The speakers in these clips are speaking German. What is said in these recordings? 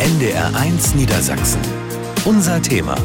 NDR1 Niedersachsen. Unser Thema.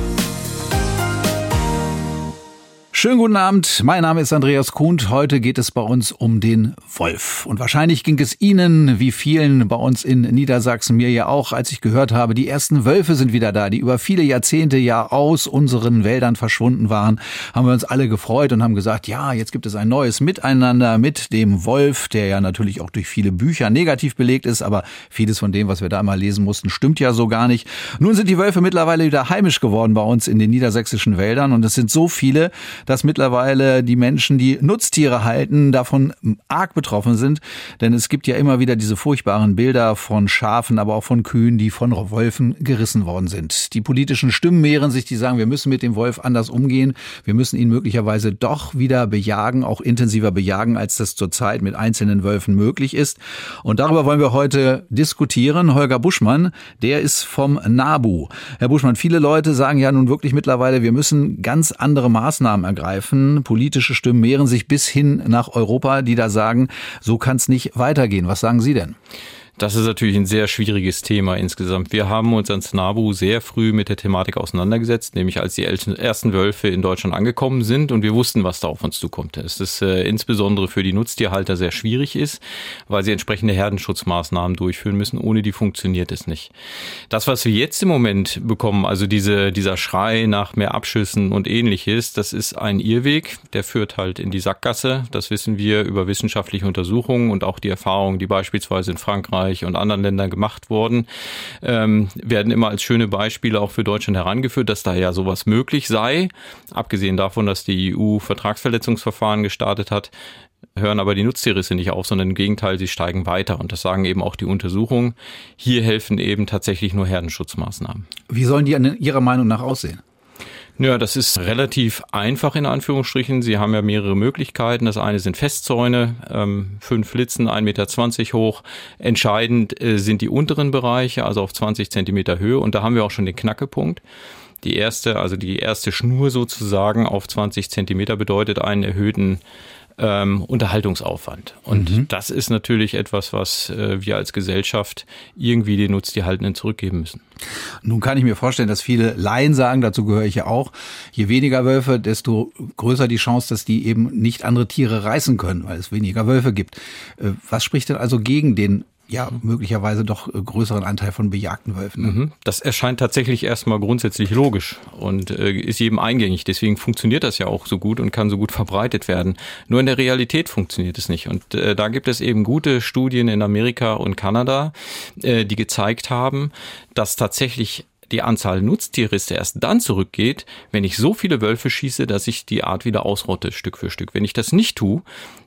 Schönen guten Abend, mein Name ist Andreas Kuhnt. Heute geht es bei uns um den Wolf. Und wahrscheinlich ging es Ihnen, wie vielen bei uns in Niedersachsen, mir ja auch, als ich gehört habe, die ersten Wölfe sind wieder da, die über viele Jahrzehnte ja aus unseren Wäldern verschwunden waren, haben wir uns alle gefreut und haben gesagt, ja, jetzt gibt es ein neues Miteinander mit dem Wolf, der ja natürlich auch durch viele Bücher negativ belegt ist, aber vieles von dem, was wir da mal lesen mussten, stimmt ja so gar nicht. Nun sind die Wölfe mittlerweile wieder heimisch geworden bei uns in den niedersächsischen Wäldern und es sind so viele, dass mittlerweile die Menschen, die Nutztiere halten, davon arg betroffen sind. Denn es gibt ja immer wieder diese furchtbaren Bilder von Schafen, aber auch von Kühen, die von Wölfen gerissen worden sind. Die politischen Stimmen mehren sich, die sagen, wir müssen mit dem Wolf anders umgehen. Wir müssen ihn möglicherweise doch wieder bejagen, auch intensiver bejagen, als das zurzeit mit einzelnen Wölfen möglich ist. Und darüber wollen wir heute diskutieren. Holger Buschmann, der ist vom NABU. Herr Buschmann, viele Leute sagen ja nun wirklich mittlerweile, wir müssen ganz andere Maßnahmen ergreifen ergreifen. Politische Stimmen mehren sich bis hin nach Europa, die da sagen, so kann es nicht weitergehen. Was sagen Sie denn? Das ist natürlich ein sehr schwieriges Thema insgesamt. Wir haben uns als NABU sehr früh mit der Thematik auseinandergesetzt, nämlich als die ersten Wölfe in Deutschland angekommen sind und wir wussten, was da auf uns zukommt. Es ist äh, insbesondere für die Nutztierhalter sehr schwierig ist, weil sie entsprechende Herdenschutzmaßnahmen durchführen müssen. Ohne die funktioniert es nicht. Das, was wir jetzt im Moment bekommen, also diese, dieser Schrei nach mehr Abschüssen und ähnliches, das ist ein Irrweg, der führt halt in die Sackgasse. Das wissen wir über wissenschaftliche Untersuchungen und auch die Erfahrungen, die beispielsweise in Frankreich Frankreich und anderen Ländern gemacht worden, ähm, werden immer als schöne Beispiele auch für Deutschland herangeführt, dass da ja sowas möglich sei. Abgesehen davon, dass die EU Vertragsverletzungsverfahren gestartet hat, hören aber die Nutztierrisse nicht auf, sondern im Gegenteil, sie steigen weiter. Und das sagen eben auch die Untersuchungen. Hier helfen eben tatsächlich nur Herdenschutzmaßnahmen. Wie sollen die Ihrer Meinung nach aussehen? Ja, das ist relativ einfach in Anführungsstrichen. Sie haben ja mehrere Möglichkeiten. Das eine sind Festzäune, ähm, fünf Litzen, 1,20 Meter hoch. Entscheidend äh, sind die unteren Bereiche, also auf 20 Zentimeter Höhe. Und da haben wir auch schon den Knackepunkt. Die erste, also die erste Schnur sozusagen auf 20 Zentimeter bedeutet einen erhöhten ähm, Unterhaltungsaufwand. Und mhm. das ist natürlich etwas, was äh, wir als Gesellschaft irgendwie den Nutztierhaltenden zurückgeben müssen. Nun kann ich mir vorstellen, dass viele Laien sagen, dazu gehöre ich ja auch, je weniger Wölfe, desto größer die Chance, dass die eben nicht andere Tiere reißen können, weil es weniger Wölfe gibt. Äh, was spricht denn also gegen den ja möglicherweise doch äh, größeren Anteil von bejagten Wölfen. Ne? Mhm. Das erscheint tatsächlich erstmal grundsätzlich logisch und äh, ist jedem eingängig. Deswegen funktioniert das ja auch so gut und kann so gut verbreitet werden. Nur in der Realität funktioniert es nicht. Und äh, da gibt es eben gute Studien in Amerika und Kanada, äh, die gezeigt haben, dass tatsächlich die Anzahl Nutztierrisse erst dann zurückgeht, wenn ich so viele Wölfe schieße, dass ich die Art wieder ausrotte, Stück für Stück. Wenn ich das nicht tue,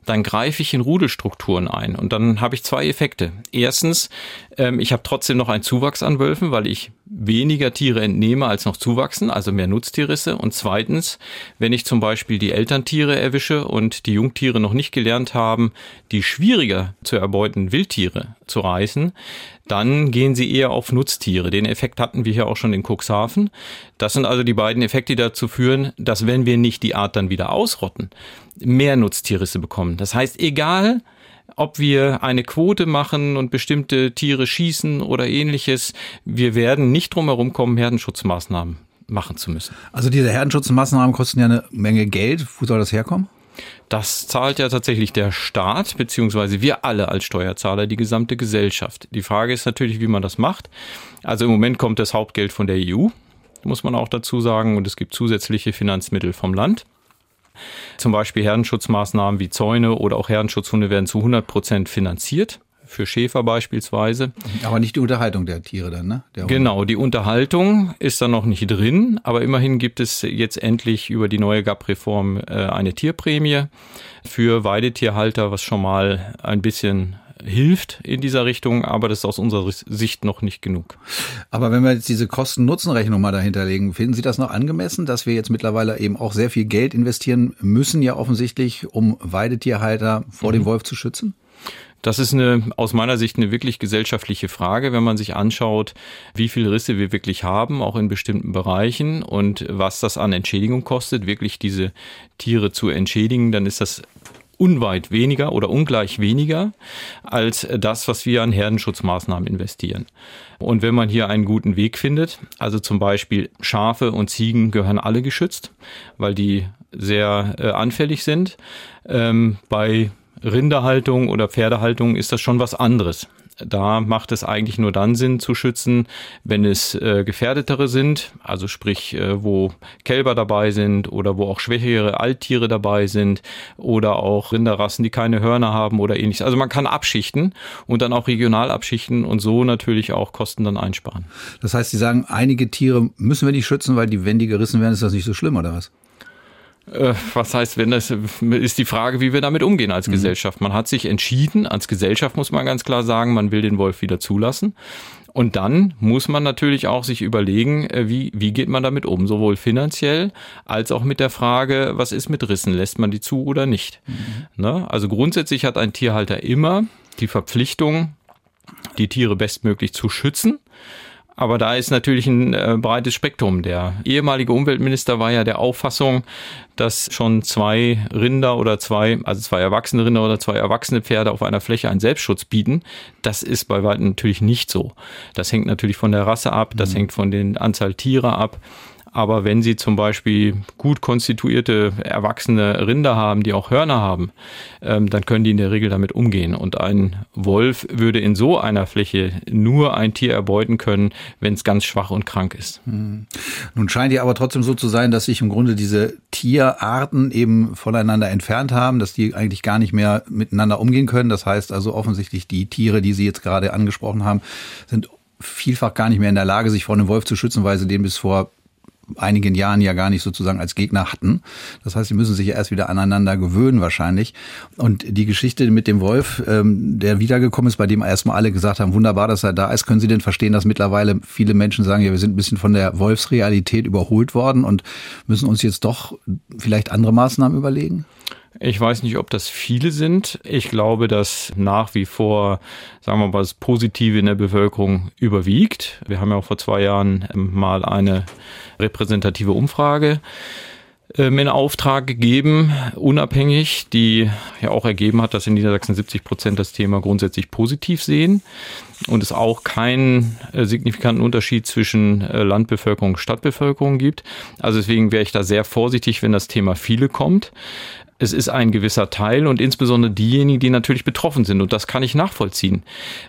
dann greife ich in Rudelstrukturen ein und dann habe ich zwei Effekte. Erstens, ähm, ich habe trotzdem noch einen Zuwachs an Wölfen, weil ich weniger Tiere entnehme, als noch zuwachsen, also mehr Nutztierrisse. Und zweitens, wenn ich zum Beispiel die Elterntiere erwische und die Jungtiere noch nicht gelernt haben, die schwieriger zu erbeuten Wildtiere zu reißen, dann gehen sie eher auf Nutztiere. Den Effekt hatten wir hier auch schon in Cuxhaven. Das sind also die beiden Effekte, die dazu führen, dass wenn wir nicht die Art dann wieder ausrotten, mehr Nutztierrisse bekommen. Das heißt, egal, ob wir eine Quote machen und bestimmte Tiere schießen oder ähnliches, wir werden nicht drum herum kommen, Herdenschutzmaßnahmen machen zu müssen. Also diese Herdenschutzmaßnahmen kosten ja eine Menge Geld. Wo soll das herkommen? Das zahlt ja tatsächlich der Staat, beziehungsweise wir alle als Steuerzahler, die gesamte Gesellschaft. Die Frage ist natürlich, wie man das macht. Also im Moment kommt das Hauptgeld von der EU, muss man auch dazu sagen, und es gibt zusätzliche Finanzmittel vom Land. Zum Beispiel Herdenschutzmaßnahmen wie Zäune oder auch Herdenschutzhunde werden zu 100 Prozent finanziert für Schäfer beispielsweise. Aber nicht die Unterhaltung der Tiere dann, ne? genau, die Unterhaltung ist da noch nicht drin, aber immerhin gibt es jetzt endlich über die neue GAP-Reform äh, eine Tierprämie für Weidetierhalter, was schon mal ein bisschen hilft in dieser Richtung, aber das ist aus unserer Sicht noch nicht genug. Aber wenn wir jetzt diese Kosten-Nutzen-Rechnung mal dahinter legen, finden Sie das noch angemessen, dass wir jetzt mittlerweile eben auch sehr viel Geld investieren müssen, ja offensichtlich, um Weidetierhalter vor mhm. dem Wolf zu schützen? Das ist eine, aus meiner Sicht eine wirklich gesellschaftliche Frage, wenn man sich anschaut, wie viele Risse wir wirklich haben, auch in bestimmten Bereichen und was das an Entschädigung kostet, wirklich diese Tiere zu entschädigen, dann ist das unweit weniger oder ungleich weniger als das, was wir an Herdenschutzmaßnahmen investieren. Und wenn man hier einen guten Weg findet, also zum Beispiel Schafe und Ziegen gehören alle geschützt, weil die sehr äh, anfällig sind. Ähm, bei Rinderhaltung oder Pferdehaltung ist das schon was anderes. Da macht es eigentlich nur dann Sinn zu schützen, wenn es äh, gefährdetere sind, also sprich, äh, wo Kälber dabei sind oder wo auch schwächere Alttiere dabei sind oder auch Rinderrassen, die keine Hörner haben oder ähnliches. Also man kann abschichten und dann auch regional abschichten und so natürlich auch Kosten dann einsparen. Das heißt, Sie sagen, einige Tiere müssen wir nicht schützen, weil die, wenn die gerissen werden, ist das nicht so schlimm oder was? Äh, was heißt, wenn das ist die Frage, wie wir damit umgehen als mhm. Gesellschaft. Man hat sich entschieden, als Gesellschaft muss man ganz klar sagen, man will den Wolf wieder zulassen. Und dann muss man natürlich auch sich überlegen, äh, wie, wie geht man damit um, sowohl finanziell als auch mit der Frage, was ist mit Rissen, lässt man die zu oder nicht. Mhm. Ne? Also grundsätzlich hat ein Tierhalter immer die Verpflichtung, die Tiere bestmöglich zu schützen. Aber da ist natürlich ein äh, breites Spektrum. Der ehemalige Umweltminister war ja der Auffassung, dass schon zwei Rinder oder zwei, also zwei erwachsene Rinder oder zwei erwachsene Pferde auf einer Fläche einen Selbstschutz bieten. Das ist bei weitem natürlich nicht so. Das hängt natürlich von der Rasse ab, das mhm. hängt von den Anzahl Tiere ab. Aber wenn Sie zum Beispiel gut konstituierte, erwachsene Rinder haben, die auch Hörner haben, ähm, dann können die in der Regel damit umgehen. Und ein Wolf würde in so einer Fläche nur ein Tier erbeuten können, wenn es ganz schwach und krank ist. Hm. Nun scheint ja aber trotzdem so zu sein, dass sich im Grunde diese Tierarten eben voneinander entfernt haben, dass die eigentlich gar nicht mehr miteinander umgehen können. Das heißt also offensichtlich die Tiere, die Sie jetzt gerade angesprochen haben, sind vielfach gar nicht mehr in der Lage, sich vor einem Wolf zu schützen, weil sie den bis vor einigen Jahren ja gar nicht sozusagen als Gegner hatten. Das heißt, sie müssen sich erst wieder aneinander gewöhnen wahrscheinlich. Und die Geschichte mit dem Wolf, ähm, der wiedergekommen ist, bei dem erstmal alle gesagt haben, wunderbar, dass er da ist, können Sie denn verstehen, dass mittlerweile viele Menschen sagen, ja, wir sind ein bisschen von der Wolfsrealität überholt worden und müssen uns jetzt doch vielleicht andere Maßnahmen überlegen? Ich weiß nicht, ob das viele sind. Ich glaube, dass nach wie vor, sagen wir mal, das Positive in der Bevölkerung überwiegt. Wir haben ja auch vor zwei Jahren mal eine repräsentative Umfrage ähm, in Auftrag gegeben, unabhängig, die ja auch ergeben hat, dass in Niedersachsen 70 Prozent das Thema grundsätzlich positiv sehen und es auch keinen äh, signifikanten Unterschied zwischen äh, Landbevölkerung und Stadtbevölkerung gibt. Also deswegen wäre ich da sehr vorsichtig, wenn das Thema viele kommt es ist ein gewisser Teil und insbesondere diejenigen, die natürlich betroffen sind. Und das kann ich nachvollziehen.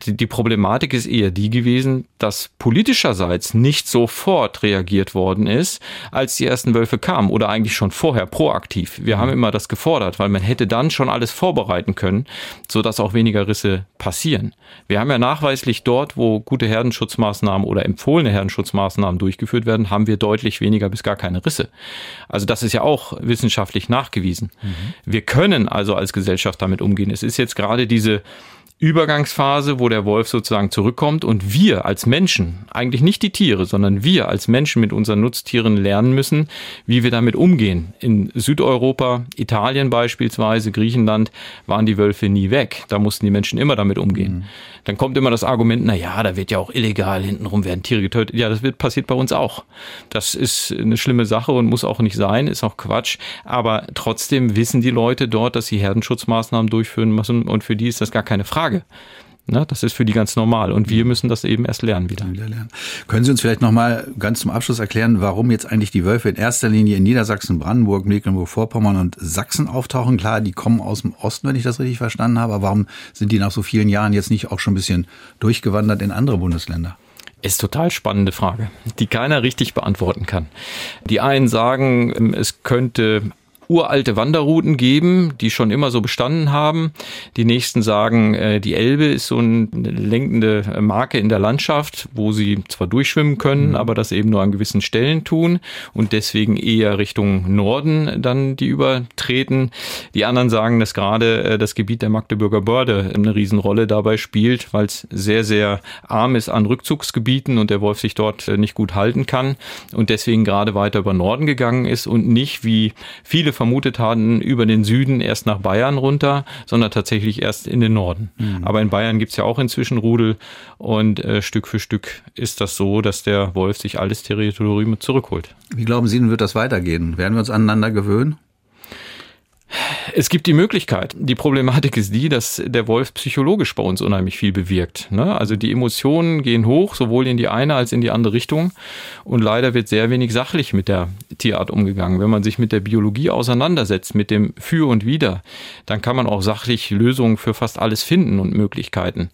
Die, Problematik ist eher die gewesen, dass politischerseits nicht sofort reagiert worden ist, als die ersten Wölfe kamen oder eigentlich schon vorher proaktiv. Wir haben immer das gefordert, weil man hätte dann schon alles vorbereiten können, sodass auch weniger Risse passieren. Wir haben ja nachweislich dort, wo gute Herdenschutzmaßnahmen oder empfohlene Herdenschutzmaßnahmen durchgeführt werden, haben wir deutlich weniger bis gar keine Risse. Also das ist ja auch wissenschaftlich nachgewiesen. Mhm. Wir können also als Gesellschaft damit umgehen. Es ist jetzt gerade diese Übergangsphase, wo der Wolf sozusagen zurückkommt und wir als Menschen, eigentlich nicht die Tiere, sondern wir als Menschen mit unseren Nutztieren lernen müssen, wie wir damit umgehen. In Südeuropa, Italien beispielsweise, Griechenland waren die Wölfe nie weg. Da mussten die Menschen immer damit umgehen. Mhm. Dann kommt immer das Argument, na ja, da wird ja auch illegal hintenrum werden Tiere getötet. Ja, das wird passiert bei uns auch. Das ist eine schlimme Sache und muss auch nicht sein, ist auch Quatsch. Aber trotzdem wissen die Leute dort, dass sie Herdenschutzmaßnahmen durchführen müssen und für die ist das gar keine Frage. Ne, das ist für die ganz normal und wir müssen das eben erst lernen wieder. wieder lernen. Können Sie uns vielleicht noch mal ganz zum Abschluss erklären, warum jetzt eigentlich die Wölfe in erster Linie in Niedersachsen, Brandenburg, Mecklenburg-Vorpommern und Sachsen auftauchen? Klar, die kommen aus dem Osten, wenn ich das richtig verstanden habe, aber warum sind die nach so vielen Jahren jetzt nicht auch schon ein bisschen durchgewandert in andere Bundesländer? Ist total spannende Frage, die keiner richtig beantworten kann. Die einen sagen, es könnte uralte Wanderrouten geben, die schon immer so bestanden haben. Die nächsten sagen, äh, die Elbe ist so eine lenkende Marke in der Landschaft, wo sie zwar durchschwimmen können, mhm. aber das eben nur an gewissen Stellen tun und deswegen eher Richtung Norden dann die übertreten. Die anderen sagen, dass gerade äh, das Gebiet der Magdeburger Börde eine Riesenrolle dabei spielt, weil es sehr, sehr arm ist an Rückzugsgebieten und der Wolf sich dort äh, nicht gut halten kann und deswegen gerade weiter über Norden gegangen ist und nicht wie viele vermutet hatten, über den Süden erst nach Bayern runter, sondern tatsächlich erst in den Norden. Mhm. Aber in Bayern gibt's ja auch inzwischen Rudel und äh, Stück für Stück ist das so, dass der Wolf sich alles Territorium zurückholt. Wie glauben Sie, wird das weitergehen? Werden wir uns aneinander gewöhnen? Es gibt die Möglichkeit. Die Problematik ist die, dass der Wolf psychologisch bei uns unheimlich viel bewirkt. Ne? Also die Emotionen gehen hoch, sowohl in die eine als in die andere Richtung. Und leider wird sehr wenig sachlich mit der Tierart umgegangen. Wenn man sich mit der Biologie auseinandersetzt, mit dem Für und Wider, dann kann man auch sachlich Lösungen für fast alles finden und Möglichkeiten.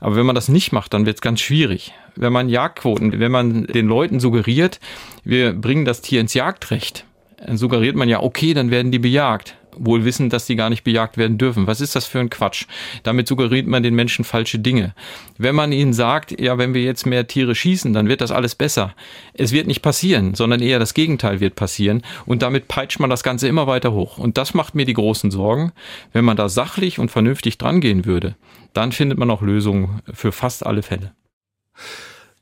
Aber wenn man das nicht macht, dann wird es ganz schwierig. Wenn man Jagdquoten, wenn man den Leuten suggeriert, wir bringen das Tier ins Jagdrecht, suggeriert man ja, okay, dann werden die bejagt wohl wissen, dass sie gar nicht bejagt werden dürfen. Was ist das für ein Quatsch? Damit suggeriert man den Menschen falsche Dinge. Wenn man ihnen sagt, ja, wenn wir jetzt mehr Tiere schießen, dann wird das alles besser. Es wird nicht passieren, sondern eher das Gegenteil wird passieren. Und damit peitscht man das Ganze immer weiter hoch. Und das macht mir die großen Sorgen. Wenn man da sachlich und vernünftig drangehen würde, dann findet man auch Lösungen für fast alle Fälle.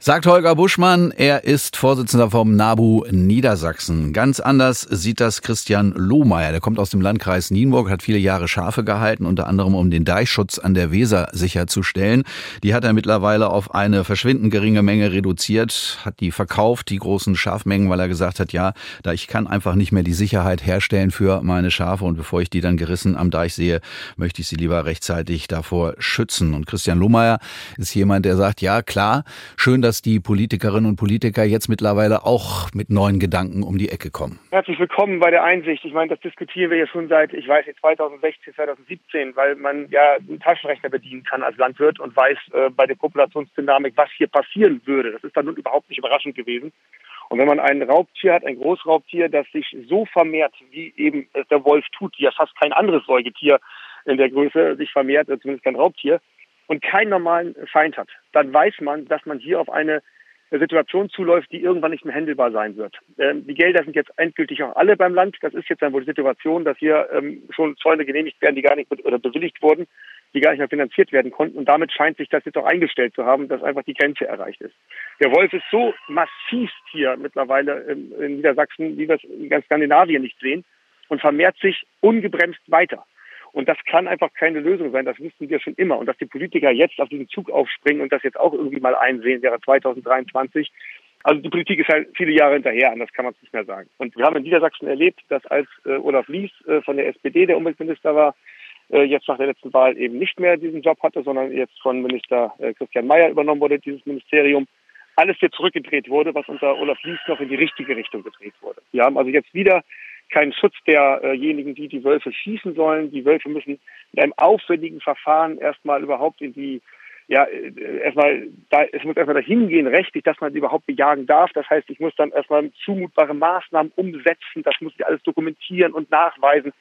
Sagt Holger Buschmann, er ist Vorsitzender vom NABU Niedersachsen. Ganz anders sieht das Christian Lohmeier. Der kommt aus dem Landkreis Nienburg, hat viele Jahre Schafe gehalten, unter anderem um den Deichschutz an der Weser sicherzustellen. Die hat er mittlerweile auf eine verschwindend geringe Menge reduziert, hat die verkauft, die großen Schafmengen, weil er gesagt hat, ja, da ich kann einfach nicht mehr die Sicherheit herstellen für meine Schafe und bevor ich die dann gerissen am Deich sehe, möchte ich sie lieber rechtzeitig davor schützen. Und Christian Lohmeier ist jemand, der sagt, ja, klar, schön, dass die Politikerinnen und Politiker jetzt mittlerweile auch mit neuen Gedanken um die Ecke kommen. Herzlich willkommen bei der Einsicht. Ich meine, das diskutieren wir ja schon seit, ich weiß nicht, 2016, 2017, weil man ja einen Taschenrechner bedienen kann als Landwirt und weiß äh, bei der Populationsdynamik, was hier passieren würde. Das ist dann nun überhaupt nicht überraschend gewesen. Und wenn man ein Raubtier hat, ein Großraubtier, das sich so vermehrt, wie eben der Wolf tut, wie ja fast kein anderes Säugetier in der Größe sich vermehrt, zumindest kein Raubtier, und keinen normalen Feind hat, dann weiß man, dass man hier auf eine Situation zuläuft, die irgendwann nicht mehr händelbar sein wird. Ähm, die Gelder sind jetzt endgültig auch alle beim Land. Das ist jetzt dann wohl die Situation, dass hier ähm, schon Zäune genehmigt werden, die gar nicht oder bewilligt wurden, die gar nicht mehr finanziert werden konnten. Und damit scheint sich das jetzt auch eingestellt zu haben, dass einfach die Grenze erreicht ist. Der Wolf ist so massiv hier mittlerweile in, in Niedersachsen, wie wir es in ganz Skandinavien nicht sehen, und vermehrt sich ungebremst weiter. Und das kann einfach keine Lösung sein. Das wussten wir schon immer. Und dass die Politiker jetzt auf diesen Zug aufspringen und das jetzt auch irgendwie mal einsehen, wäre 2023. Also die Politik ist halt viele Jahre hinterher, anders kann man es nicht mehr sagen. Und wir haben in Niedersachsen erlebt, dass als äh, Olaf Lies äh, von der SPD der Umweltminister war, äh, jetzt nach der letzten Wahl eben nicht mehr diesen Job hatte, sondern jetzt von Minister äh, Christian Mayer übernommen wurde, dieses Ministerium, alles jetzt zurückgedreht wurde, was unter Olaf Lies noch in die richtige Richtung gedreht wurde. Wir haben also jetzt wieder keinen Schutz derjenigen, die die Wölfe schießen sollen. Die Wölfe müssen mit einem aufwendigen Verfahren erstmal überhaupt in die ja, äh, erstmal, da, es muss erstmal dahin gehen, rechtlich, dass man sie überhaupt bejagen darf. Das heißt, ich muss dann erstmal zumutbare Maßnahmen umsetzen. Das muss ich alles dokumentieren und nachweisen.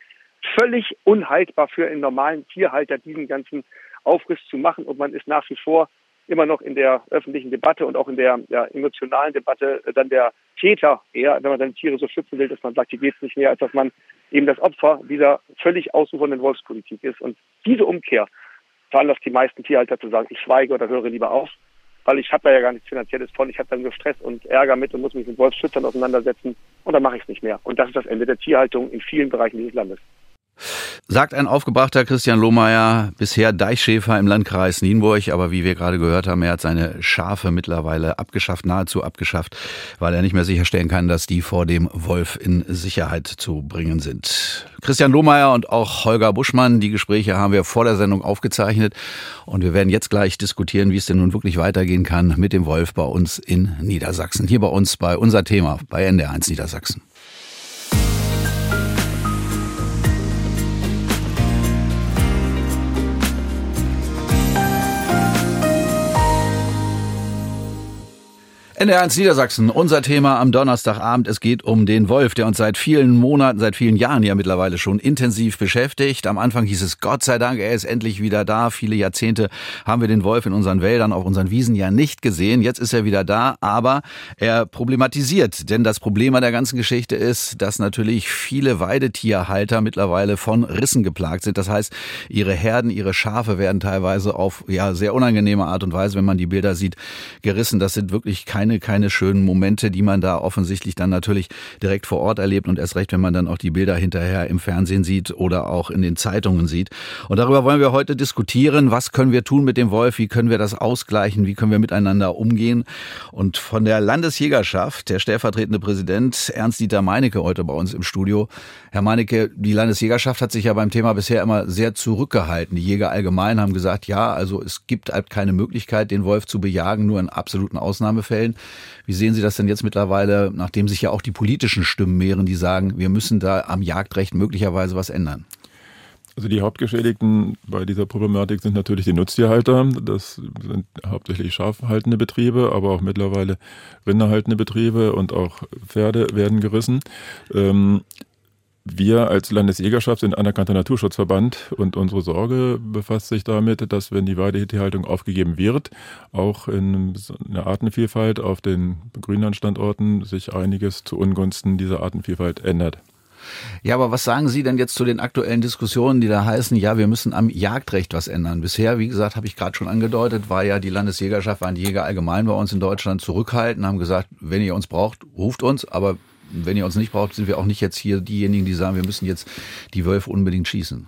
Völlig unhaltbar für einen normalen Tierhalter, diesen ganzen Aufriss zu machen. Und man ist nach wie vor immer noch in der öffentlichen Debatte und auch in der ja, emotionalen Debatte dann der Täter eher, wenn man seine Tiere so schützen will, dass man sagt, hier geht es nicht mehr, als dass man eben das Opfer dieser völlig ausufernden Wolfspolitik ist. Und diese Umkehr veranlasst die meisten Tierhalter zu sagen, ich schweige oder höre lieber auf, weil ich habe da ja gar nichts Finanzielles von, ich habe dann nur Stress und Ärger mit und muss mich mit Wolfsschützern auseinandersetzen und dann mache ich es nicht mehr. Und das ist das Ende der Tierhaltung in vielen Bereichen dieses Landes. Sagt ein aufgebrachter Christian Lohmeier, bisher Deichschäfer im Landkreis Nienburg, aber wie wir gerade gehört haben, er hat seine Schafe mittlerweile abgeschafft, nahezu abgeschafft, weil er nicht mehr sicherstellen kann, dass die vor dem Wolf in Sicherheit zu bringen sind. Christian Lohmeier und auch Holger Buschmann, die Gespräche haben wir vor der Sendung aufgezeichnet und wir werden jetzt gleich diskutieren, wie es denn nun wirklich weitergehen kann mit dem Wolf bei uns in Niedersachsen. Hier bei uns bei unser Thema bei NDR1 Niedersachsen. NR1 Niedersachsen, unser Thema am Donnerstagabend. Es geht um den Wolf, der uns seit vielen Monaten, seit vielen Jahren ja mittlerweile schon intensiv beschäftigt. Am Anfang hieß es, Gott sei Dank, er ist endlich wieder da. Viele Jahrzehnte haben wir den Wolf in unseren Wäldern, auf unseren Wiesen ja nicht gesehen. Jetzt ist er wieder da, aber er problematisiert. Denn das Problem an der ganzen Geschichte ist, dass natürlich viele Weidetierhalter mittlerweile von Rissen geplagt sind. Das heißt, ihre Herden, ihre Schafe werden teilweise auf ja sehr unangenehme Art und Weise, wenn man die Bilder sieht, gerissen. Das sind wirklich keine keine, keine schönen Momente, die man da offensichtlich dann natürlich direkt vor Ort erlebt und erst recht, wenn man dann auch die Bilder hinterher im Fernsehen sieht oder auch in den Zeitungen sieht. Und darüber wollen wir heute diskutieren. Was können wir tun mit dem Wolf? Wie können wir das ausgleichen? Wie können wir miteinander umgehen? Und von der Landesjägerschaft, der stellvertretende Präsident Ernst-Dieter Meinecke heute bei uns im Studio. Herr Meinecke, die Landesjägerschaft hat sich ja beim Thema bisher immer sehr zurückgehalten. Die Jäger allgemein haben gesagt, ja, also es gibt halt keine Möglichkeit, den Wolf zu bejagen, nur in absoluten Ausnahmefällen. Wie sehen Sie das denn jetzt mittlerweile, nachdem sich ja auch die politischen Stimmen mehren, die sagen, wir müssen da am Jagdrecht möglicherweise was ändern? Also die Hauptgeschädigten bei dieser Problematik sind natürlich die Nutztierhalter. Das sind hauptsächlich schafhaltende Betriebe, aber auch mittlerweile rinderhaltende Betriebe und auch Pferde werden gerissen. Ähm, wir als Landesjägerschaft sind anerkannter Naturschutzverband und unsere Sorge befasst sich damit, dass wenn die Weidetierhaltung aufgegeben wird, auch in einer Artenvielfalt auf den Grünlandstandorten sich einiges zu Ungunsten dieser Artenvielfalt ändert. Ja, aber was sagen Sie denn jetzt zu den aktuellen Diskussionen, die da heißen, ja, wir müssen am Jagdrecht was ändern? Bisher, wie gesagt, habe ich gerade schon angedeutet, war ja die Landesjägerschaft, waren die Jäger allgemein bei uns in Deutschland zurückhaltend, haben gesagt, wenn ihr uns braucht, ruft uns, aber wenn ihr uns nicht braucht, sind wir auch nicht jetzt hier diejenigen, die sagen, wir müssen jetzt die Wölfe unbedingt schießen.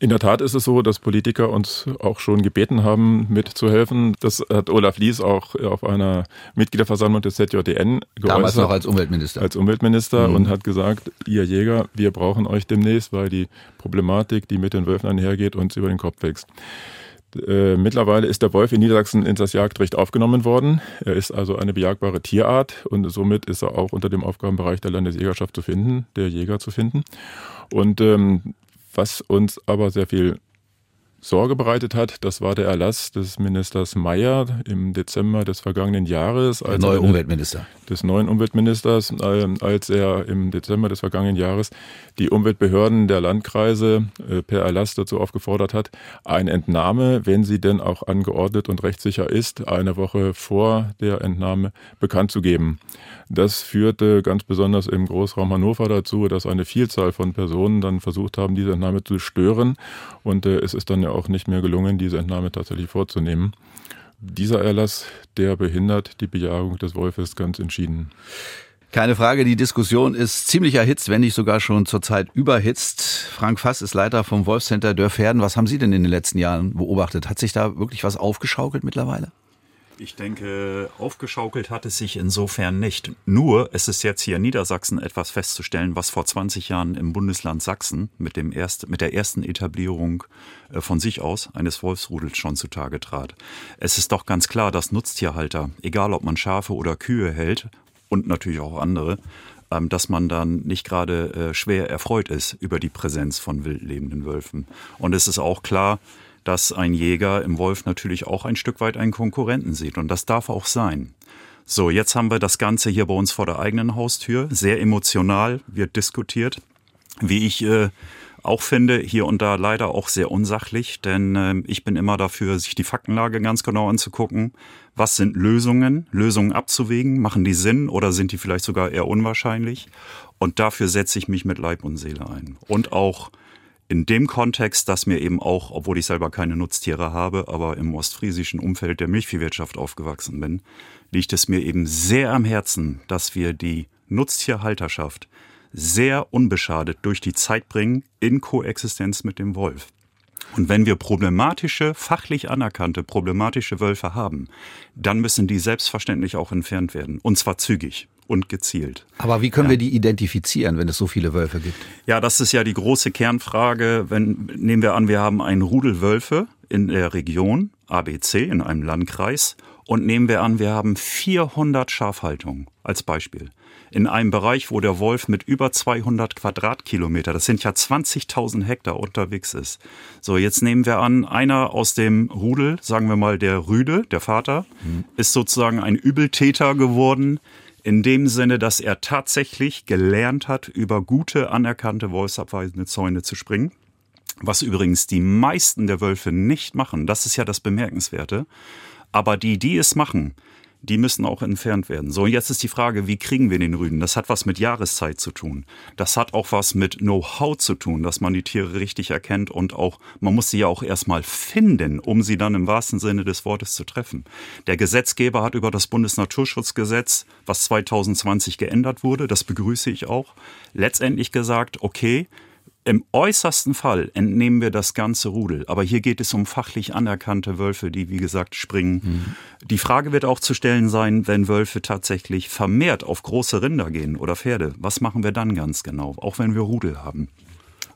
In der Tat ist es so, dass Politiker uns auch schon gebeten haben, mitzuhelfen. Das hat Olaf Lies auch auf einer Mitgliederversammlung des ZJDN geäußert. Damals noch als Umweltminister. Als Umweltminister mhm. und hat gesagt, ihr Jäger, wir brauchen euch demnächst, weil die Problematik, die mit den Wölfen einhergeht, uns über den Kopf wächst. Äh, mittlerweile ist der Wolf in Niedersachsen in das Jagdrecht aufgenommen worden. Er ist also eine bejagbare Tierart und somit ist er auch unter dem Aufgabenbereich der Landesjägerschaft zu finden, der Jäger zu finden. Und ähm, was uns aber sehr viel Sorge bereitet hat, das war der Erlass des Ministers Mayer im Dezember des vergangenen Jahres. Der neue Umweltminister. Des neuen Umweltministers, ähm, als er im Dezember des vergangenen Jahres die Umweltbehörden der Landkreise äh, per Erlass dazu aufgefordert hat, eine Entnahme, wenn sie denn auch angeordnet und rechtssicher ist, eine Woche vor der Entnahme bekannt zu geben. Das führte ganz besonders im Großraum Hannover dazu, dass eine Vielzahl von Personen dann versucht haben, diese Entnahme zu stören. Und äh, es ist dann ja auch nicht mehr gelungen, diese Entnahme tatsächlich vorzunehmen. Dieser Erlass, der behindert die Bejagung des Wolfes ganz entschieden. Keine Frage, die Diskussion ist ziemlich erhitzt, wenn nicht sogar schon zurzeit überhitzt. Frank Fass ist Leiter vom Wolfscenter Dörferden. Was haben Sie denn in den letzten Jahren beobachtet? Hat sich da wirklich was aufgeschaukelt mittlerweile? Ich denke, aufgeschaukelt hat es sich insofern nicht. Nur, es ist jetzt hier in Niedersachsen etwas festzustellen, was vor 20 Jahren im Bundesland Sachsen mit, dem erst, mit der ersten Etablierung äh, von sich aus eines Wolfsrudels schon zutage trat. Es ist doch ganz klar, dass Nutztierhalter, egal ob man Schafe oder Kühe hält und natürlich auch andere, ähm, dass man dann nicht gerade äh, schwer erfreut ist über die Präsenz von wildlebenden Wölfen. Und es ist auch klar, dass ein Jäger im Wolf natürlich auch ein Stück weit einen Konkurrenten sieht. Und das darf auch sein. So, jetzt haben wir das Ganze hier bei uns vor der eigenen Haustür. Sehr emotional wird diskutiert. Wie ich äh, auch finde, hier und da leider auch sehr unsachlich, denn äh, ich bin immer dafür, sich die Faktenlage ganz genau anzugucken. Was sind Lösungen? Lösungen abzuwägen? Machen die Sinn oder sind die vielleicht sogar eher unwahrscheinlich? Und dafür setze ich mich mit Leib und Seele ein. Und auch in dem Kontext, dass mir eben auch, obwohl ich selber keine Nutztiere habe, aber im ostfriesischen Umfeld der Milchviehwirtschaft aufgewachsen bin, liegt es mir eben sehr am Herzen, dass wir die Nutztierhalterschaft sehr unbeschadet durch die Zeit bringen in Koexistenz mit dem Wolf. Und wenn wir problematische, fachlich anerkannte problematische Wölfe haben, dann müssen die selbstverständlich auch entfernt werden. Und zwar zügig und gezielt. Aber wie können ja. wir die identifizieren, wenn es so viele Wölfe gibt? Ja, das ist ja die große Kernfrage. Wenn, nehmen wir an, wir haben einen Rudel Wölfe in der Region ABC, in einem Landkreis. Und nehmen wir an, wir haben 400 Schafhaltungen als Beispiel. In einem Bereich, wo der Wolf mit über 200 Quadratkilometer, das sind ja 20.000 Hektar unterwegs ist. So, jetzt nehmen wir an, einer aus dem Rudel, sagen wir mal der Rüde, der Vater, mhm. ist sozusagen ein Übeltäter geworden, in dem Sinne, dass er tatsächlich gelernt hat, über gute, anerkannte wolfsabweisende Zäune zu springen. Was übrigens die meisten der Wölfe nicht machen. Das ist ja das Bemerkenswerte. Aber die, die es machen, die müssen auch entfernt werden. So, und jetzt ist die Frage, wie kriegen wir den Rüden? Das hat was mit Jahreszeit zu tun. Das hat auch was mit Know-how zu tun, dass man die Tiere richtig erkennt und auch, man muss sie ja auch erstmal finden, um sie dann im wahrsten Sinne des Wortes zu treffen. Der Gesetzgeber hat über das Bundesnaturschutzgesetz, was 2020 geändert wurde, das begrüße ich auch, letztendlich gesagt, okay, im äußersten Fall entnehmen wir das ganze Rudel. Aber hier geht es um fachlich anerkannte Wölfe, die, wie gesagt, springen. Mhm. Die Frage wird auch zu stellen sein, wenn Wölfe tatsächlich vermehrt auf große Rinder gehen oder Pferde. Was machen wir dann ganz genau? Auch wenn wir Rudel haben.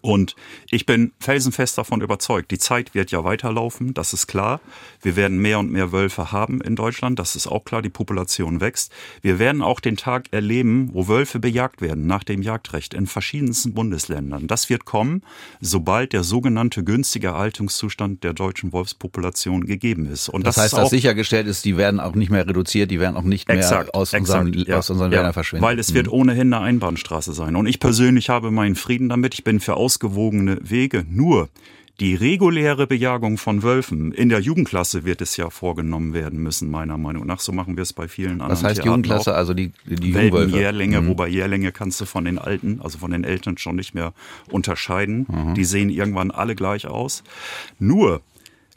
Und ich bin felsenfest davon überzeugt, die Zeit wird ja weiterlaufen, das ist klar. Wir werden mehr und mehr Wölfe haben in Deutschland, das ist auch klar, die Population wächst. Wir werden auch den Tag erleben, wo Wölfe bejagt werden nach dem Jagdrecht in verschiedensten Bundesländern. Das wird kommen, sobald der sogenannte günstige Erhaltungszustand der deutschen Wolfspopulation gegeben ist. Und das, das heißt, dass sichergestellt ist, die werden auch nicht mehr reduziert, die werden auch nicht mehr exakt, aus, exakt, unseren, ja, aus unseren ja, Wäldern verschwinden. Weil es wird mhm. ohnehin eine Einbahnstraße sein. Und ich persönlich habe meinen Frieden damit. Ich bin für Aus ausgewogene Wege. Nur die reguläre Bejagung von Wölfen in der Jugendklasse wird es ja vorgenommen werden müssen, meiner Meinung nach. So machen wir es bei vielen anderen. Was heißt Theatern Jugendklasse? Auch. Also die, die Jungwölfe? Jährlinge, mhm. wobei Jährlinge kannst du von den Alten, also von den Eltern schon nicht mehr unterscheiden. Mhm. Die sehen irgendwann alle gleich aus. Nur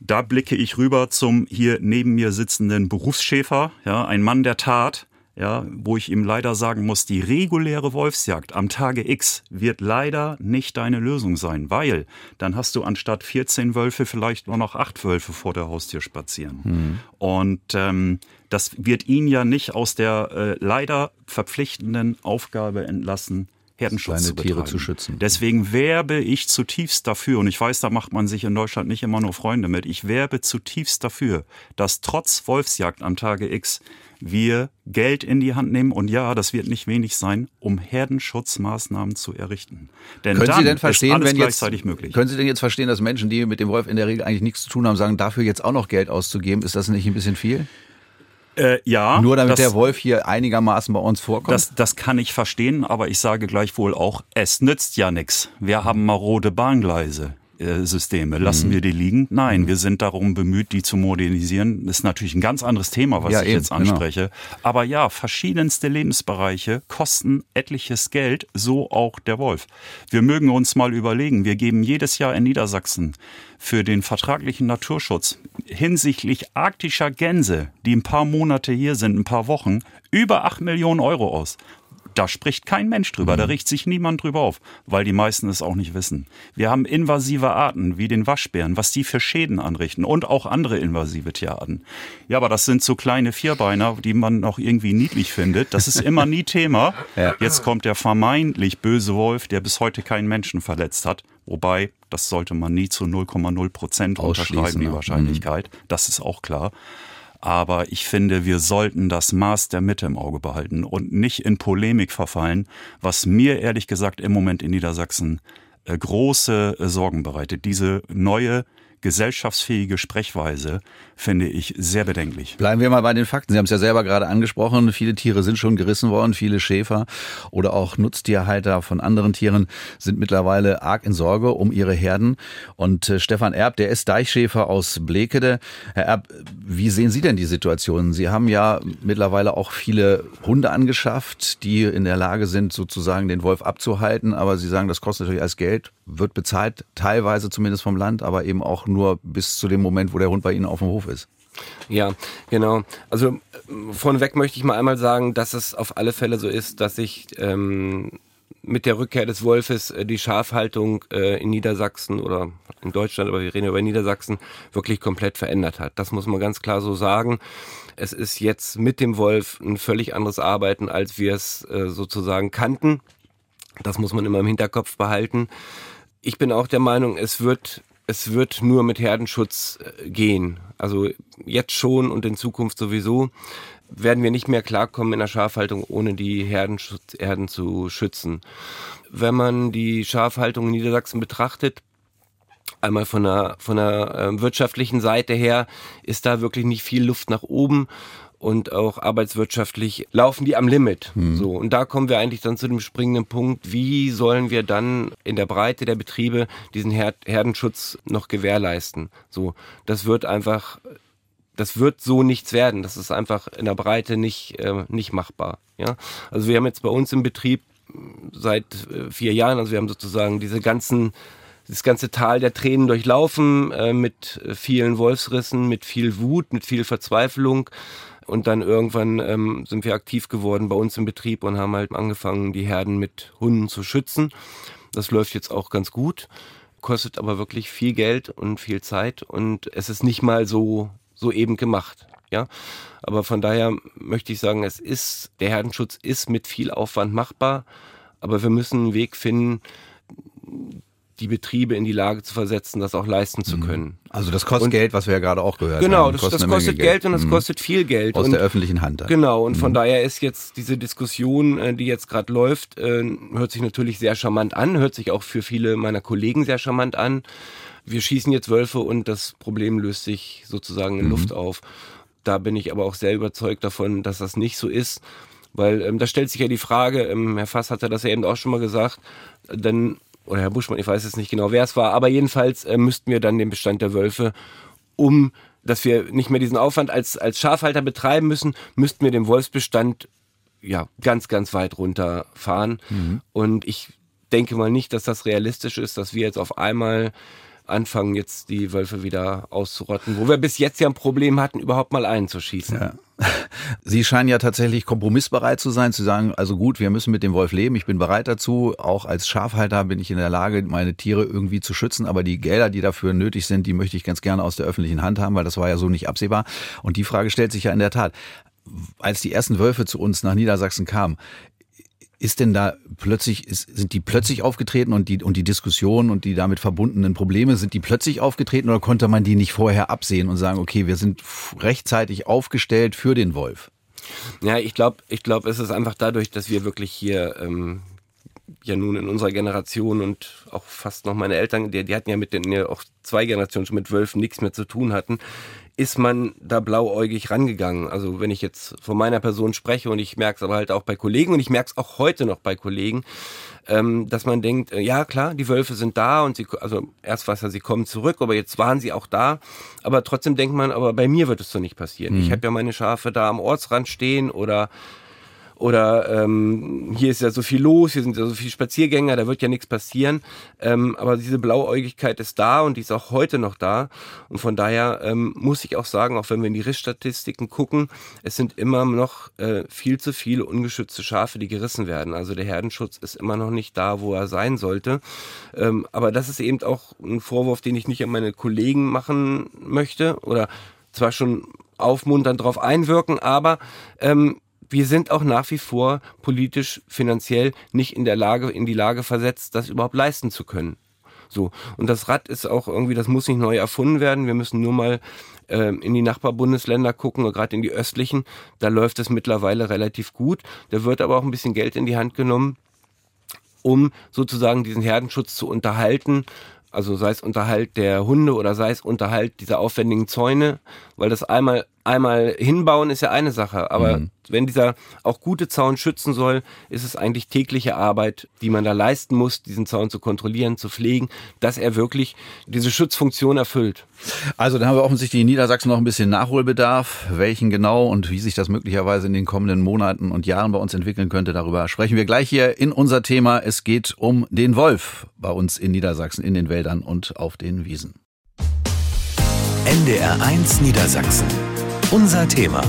da blicke ich rüber zum hier neben mir sitzenden Berufsschäfer, ja, ein Mann der Tat, ja, wo ich ihm leider sagen muss, die reguläre Wolfsjagd am Tage X wird leider nicht deine Lösung sein, weil dann hast du anstatt 14 Wölfe vielleicht nur noch acht Wölfe vor der Haustür spazieren. Mhm. Und ähm, das wird ihn ja nicht aus der äh, leider verpflichtenden Aufgabe entlassen, Herdenschutz zu Tiere zu schützen. Deswegen werbe ich zutiefst dafür, und ich weiß, da macht man sich in Deutschland nicht immer nur Freunde mit, ich werbe zutiefst dafür, dass trotz Wolfsjagd am Tage X wir Geld in die Hand nehmen und ja, das wird nicht wenig sein, um Herdenschutzmaßnahmen zu errichten. Denn können Sie denn verstehen, wenn jetzt, möglich. Können Sie denn jetzt verstehen, dass Menschen, die mit dem Wolf in der Regel eigentlich nichts zu tun haben, sagen, dafür jetzt auch noch Geld auszugeben, ist das nicht ein bisschen viel? Äh, ja. Nur damit das, der Wolf hier einigermaßen bei uns vorkommt? Das, das kann ich verstehen, aber ich sage gleichwohl auch, es nützt ja nichts. Wir haben marode Bahngleise. Äh, Systeme. Lassen mhm. wir die liegen? Nein, mhm. wir sind darum bemüht, die zu modernisieren. Das ist natürlich ein ganz anderes Thema, was ja, ich eben, jetzt genau. anspreche. Genau. Aber ja, verschiedenste Lebensbereiche kosten etliches Geld, so auch der Wolf. Wir mögen uns mal überlegen, wir geben jedes Jahr in Niedersachsen für den vertraglichen Naturschutz hinsichtlich arktischer Gänse, die ein paar Monate hier sind, ein paar Wochen, über acht Millionen Euro aus. Da spricht kein Mensch drüber, mhm. da riecht sich niemand drüber auf, weil die meisten es auch nicht wissen. Wir haben invasive Arten wie den Waschbären, was die für Schäden anrichten und auch andere invasive Tierarten. Ja, aber das sind so kleine Vierbeiner, die man noch irgendwie niedlich findet. Das ist immer nie Thema. ja. Jetzt kommt der vermeintlich böse Wolf, der bis heute keinen Menschen verletzt hat. Wobei, das sollte man nie zu 0,0 Prozent unterschreiben, die Wahrscheinlichkeit. Mhm. Das ist auch klar. Aber ich finde, wir sollten das Maß der Mitte im Auge behalten und nicht in Polemik verfallen, was mir ehrlich gesagt im Moment in Niedersachsen äh, große äh, Sorgen bereitet. Diese neue gesellschaftsfähige Sprechweise finde ich sehr bedenklich. Bleiben wir mal bei den Fakten. Sie haben es ja selber gerade angesprochen. Viele Tiere sind schon gerissen worden. Viele Schäfer oder auch Nutztierhalter von anderen Tieren sind mittlerweile arg in Sorge um ihre Herden. Und äh, Stefan Erb, der ist Deichschäfer aus Blekede. Herr Erb, wie sehen Sie denn die Situation? Sie haben ja mittlerweile auch viele Hunde angeschafft, die in der Lage sind, sozusagen den Wolf abzuhalten. Aber Sie sagen, das kostet natürlich alles Geld, wird bezahlt, teilweise zumindest vom Land, aber eben auch nur bis zu dem Moment, wo der Hund bei Ihnen auf dem Hof ist. Ja, genau. Also vorneweg möchte ich mal einmal sagen, dass es auf alle Fälle so ist, dass ich ähm, mit der Rückkehr des Wolfes äh, die Schafhaltung äh, in Niedersachsen oder in Deutschland, aber wir reden über Niedersachsen, wirklich komplett verändert hat. Das muss man ganz klar so sagen. Es ist jetzt mit dem Wolf ein völlig anderes Arbeiten, als wir es äh, sozusagen kannten. Das muss man immer im Hinterkopf behalten. Ich bin auch der Meinung, es wird es wird nur mit Herdenschutz äh, gehen. Also jetzt schon und in Zukunft sowieso werden wir nicht mehr klarkommen in der Schafhaltung, ohne die Herdenschutz, Herden zu schützen. Wenn man die Schafhaltung in Niedersachsen betrachtet, einmal von der, von der äh, wirtschaftlichen Seite her, ist da wirklich nicht viel Luft nach oben und auch arbeitswirtschaftlich laufen die am Limit. Mhm. So und da kommen wir eigentlich dann zu dem springenden Punkt: Wie sollen wir dann in der Breite der Betriebe diesen Her Herdenschutz noch gewährleisten? So, das wird einfach das wird so nichts werden. Das ist einfach in der Breite nicht, äh, nicht machbar. Ja? Also wir haben jetzt bei uns im Betrieb seit äh, vier Jahren, also wir haben sozusagen diese ganzen das ganze Tal der Tränen durchlaufen äh, mit vielen Wolfsrissen, mit viel Wut, mit viel Verzweiflung. Und dann irgendwann ähm, sind wir aktiv geworden bei uns im Betrieb und haben halt angefangen, die Herden mit Hunden zu schützen. Das läuft jetzt auch ganz gut, kostet aber wirklich viel Geld und viel Zeit und es ist nicht mal so, so eben gemacht. Ja, aber von daher möchte ich sagen, es ist, der Herdenschutz ist mit viel Aufwand machbar, aber wir müssen einen Weg finden, die Betriebe in die Lage zu versetzen, das auch leisten zu mhm. können. Also das kostet und, Geld, was wir ja gerade auch gehört genau, haben. Genau, das, das kostet Geld. Geld. und das mhm. kostet viel Geld. Aus und, der öffentlichen Hand. Dann. Genau, und mhm. von daher ist jetzt diese Diskussion, äh, die jetzt gerade läuft, äh, hört sich natürlich sehr charmant an, hört sich auch für viele meiner Kollegen sehr charmant an. Wir schießen jetzt Wölfe und das Problem löst sich sozusagen in mhm. Luft auf. Da bin ich aber auch sehr überzeugt davon, dass das nicht so ist. Weil ähm, da stellt sich ja die Frage, ähm, Herr Fass hatte das ja eben auch schon mal gesagt, denn oder Herr Buschmann, ich weiß jetzt nicht genau, wer es war, aber jedenfalls äh, müssten wir dann den Bestand der Wölfe, um dass wir nicht mehr diesen Aufwand als, als Schafhalter betreiben müssen, müssten wir den Wolfsbestand ja ganz, ganz weit runterfahren. Mhm. Und ich denke mal nicht, dass das realistisch ist, dass wir jetzt auf einmal anfangen, jetzt die Wölfe wieder auszurotten, wo wir bis jetzt ja ein Problem hatten, überhaupt mal einzuschießen. Ja. Sie scheinen ja tatsächlich kompromissbereit zu sein, zu sagen, also gut, wir müssen mit dem Wolf leben, ich bin bereit dazu, auch als Schafhalter bin ich in der Lage, meine Tiere irgendwie zu schützen, aber die Gelder, die dafür nötig sind, die möchte ich ganz gerne aus der öffentlichen Hand haben, weil das war ja so nicht absehbar. Und die Frage stellt sich ja in der Tat, als die ersten Wölfe zu uns nach Niedersachsen kamen, ist denn da plötzlich, ist, sind die plötzlich aufgetreten und die, und die Diskussionen und die damit verbundenen Probleme, sind die plötzlich aufgetreten oder konnte man die nicht vorher absehen und sagen, okay, wir sind rechtzeitig aufgestellt für den Wolf? Ja, ich glaube, ich glaube, es ist einfach dadurch, dass wir wirklich hier ähm, ja nun in unserer Generation und auch fast noch meine Eltern, die, die hatten ja mit den ja auch zwei Generationen schon mit Wölfen nichts mehr zu tun hatten, ist man da blauäugig rangegangen. Also wenn ich jetzt von meiner Person spreche und ich merke es aber halt auch bei Kollegen und ich merke es auch heute noch bei Kollegen, ähm, dass man denkt, äh, ja klar, die Wölfe sind da und sie, also erst weiß er, sie kommen zurück, aber jetzt waren sie auch da. Aber trotzdem denkt man, aber bei mir wird es so nicht passieren. Mhm. Ich habe ja meine Schafe da am Ortsrand stehen oder oder ähm, hier ist ja so viel los, hier sind ja so viele Spaziergänger, da wird ja nichts passieren. Ähm, aber diese Blauäugigkeit ist da und die ist auch heute noch da. Und von daher ähm, muss ich auch sagen, auch wenn wir in die Rissstatistiken gucken, es sind immer noch äh, viel zu viele ungeschützte Schafe, die gerissen werden. Also der Herdenschutz ist immer noch nicht da, wo er sein sollte. Ähm, aber das ist eben auch ein Vorwurf, den ich nicht an meine Kollegen machen möchte oder zwar schon aufmunternd darauf einwirken, aber ähm, wir sind auch nach wie vor politisch, finanziell nicht in der Lage, in die Lage versetzt, das überhaupt leisten zu können. So. Und das Rad ist auch irgendwie, das muss nicht neu erfunden werden. Wir müssen nur mal äh, in die Nachbarbundesländer gucken, gerade in die östlichen. Da läuft es mittlerweile relativ gut. Da wird aber auch ein bisschen Geld in die Hand genommen, um sozusagen diesen Herdenschutz zu unterhalten. Also sei es Unterhalt der Hunde oder sei es Unterhalt dieser aufwendigen Zäune, weil das einmal einmal hinbauen ist ja eine Sache, aber mhm. wenn dieser auch gute Zaun schützen soll, ist es eigentlich tägliche Arbeit, die man da leisten muss, diesen Zaun zu kontrollieren, zu pflegen, dass er wirklich diese Schutzfunktion erfüllt. Also da haben wir offensichtlich in Niedersachsen noch ein bisschen Nachholbedarf. Welchen genau und wie sich das möglicherweise in den kommenden Monaten und Jahren bei uns entwickeln könnte, darüber sprechen wir gleich hier in unser Thema. Es geht um den Wolf bei uns in Niedersachsen, in den Wäldern und auf den Wiesen. NDR 1 Niedersachsen unser Thema.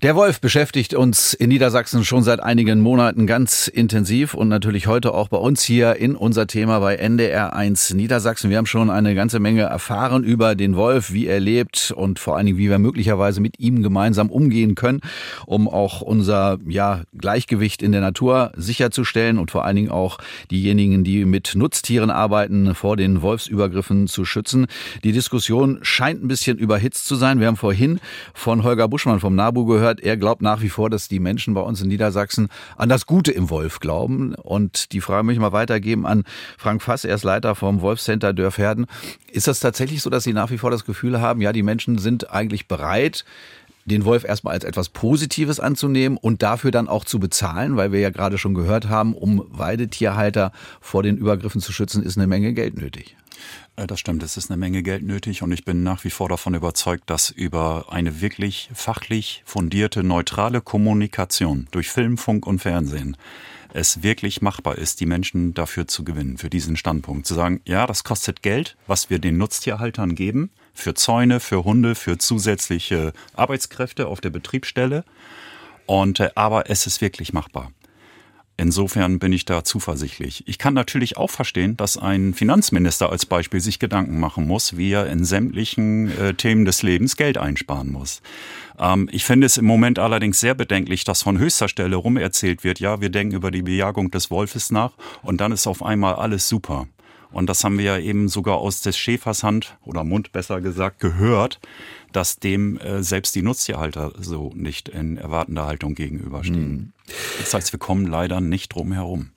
Der Wolf beschäftigt uns in Niedersachsen schon seit einigen Monaten ganz intensiv und natürlich heute auch bei uns hier in unser Thema bei NDR 1 Niedersachsen. Wir haben schon eine ganze Menge erfahren über den Wolf, wie er lebt und vor allen Dingen, wie wir möglicherweise mit ihm gemeinsam umgehen können, um auch unser ja, Gleichgewicht in der Natur sicherzustellen und vor allen Dingen auch diejenigen, die mit Nutztieren arbeiten, vor den Wolfsübergriffen zu schützen. Die Diskussion scheint ein bisschen überhitzt zu sein. Wir haben vorhin von Holger Buschmann vom NABU gehört, gehört, er glaubt nach wie vor, dass die Menschen bei uns in Niedersachsen an das Gute im Wolf glauben. Und die Frage möchte ich mal weitergeben an Frank Fass, er ist Leiter vom Wolfcenter Dörfherden. Ist das tatsächlich so, dass Sie nach wie vor das Gefühl haben, ja, die Menschen sind eigentlich bereit, den Wolf erstmal als etwas Positives anzunehmen und dafür dann auch zu bezahlen, weil wir ja gerade schon gehört haben, um Weidetierhalter vor den Übergriffen zu schützen, ist eine Menge Geld nötig. Äh, das stimmt, es ist eine Menge Geld nötig und ich bin nach wie vor davon überzeugt, dass über eine wirklich fachlich fundierte, neutrale Kommunikation durch Film, Funk und Fernsehen es wirklich machbar ist, die Menschen dafür zu gewinnen, für diesen Standpunkt. Zu sagen, ja, das kostet Geld, was wir den Nutztierhaltern geben, für Zäune, für Hunde, für zusätzliche Arbeitskräfte auf der Betriebsstelle. Und, äh, aber es ist wirklich machbar. Insofern bin ich da zuversichtlich. Ich kann natürlich auch verstehen, dass ein Finanzminister als Beispiel sich Gedanken machen muss, wie er in sämtlichen äh, Themen des Lebens Geld einsparen muss. Ähm, ich finde es im Moment allerdings sehr bedenklich, dass von höchster Stelle rumerzählt wird, ja, wir denken über die Bejagung des Wolfes nach und dann ist auf einmal alles super. Und das haben wir ja eben sogar aus des Schäfers Hand oder Mund besser gesagt gehört, dass dem äh, selbst die Nutztierhalter so nicht in erwartender Haltung gegenüberstehen. Mhm. Das heißt, wir kommen leider nicht drum herum.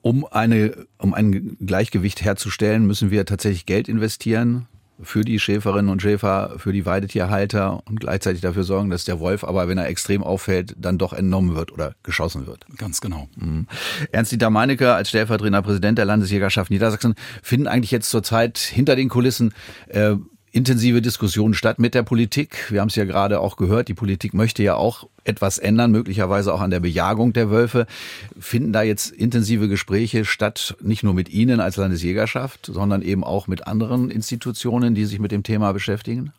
Um, eine, um ein Gleichgewicht herzustellen, müssen wir tatsächlich Geld investieren für die Schäferinnen und Schäfer, für die Weidetierhalter und gleichzeitig dafür sorgen, dass der Wolf aber, wenn er extrem auffällt, dann doch entnommen wird oder geschossen wird. Ganz genau. Mhm. Ernst-Dieter Meinecke als stellvertretender Präsident der Landesjägerschaft Niedersachsen finden eigentlich jetzt zurzeit hinter den Kulissen äh, intensive Diskussionen statt mit der Politik. Wir haben es ja gerade auch gehört, die Politik möchte ja auch etwas ändern, möglicherweise auch an der Bejagung der Wölfe. Finden da jetzt intensive Gespräche statt, nicht nur mit Ihnen als Landesjägerschaft, sondern eben auch mit anderen Institutionen, die sich mit dem Thema beschäftigen?